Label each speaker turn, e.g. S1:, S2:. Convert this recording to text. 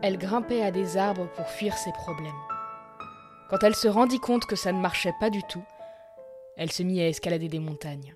S1: Elle grimpait à des arbres pour fuir ses problèmes. Quand elle se rendit compte que ça ne marchait pas du tout, elle se mit à escalader des montagnes.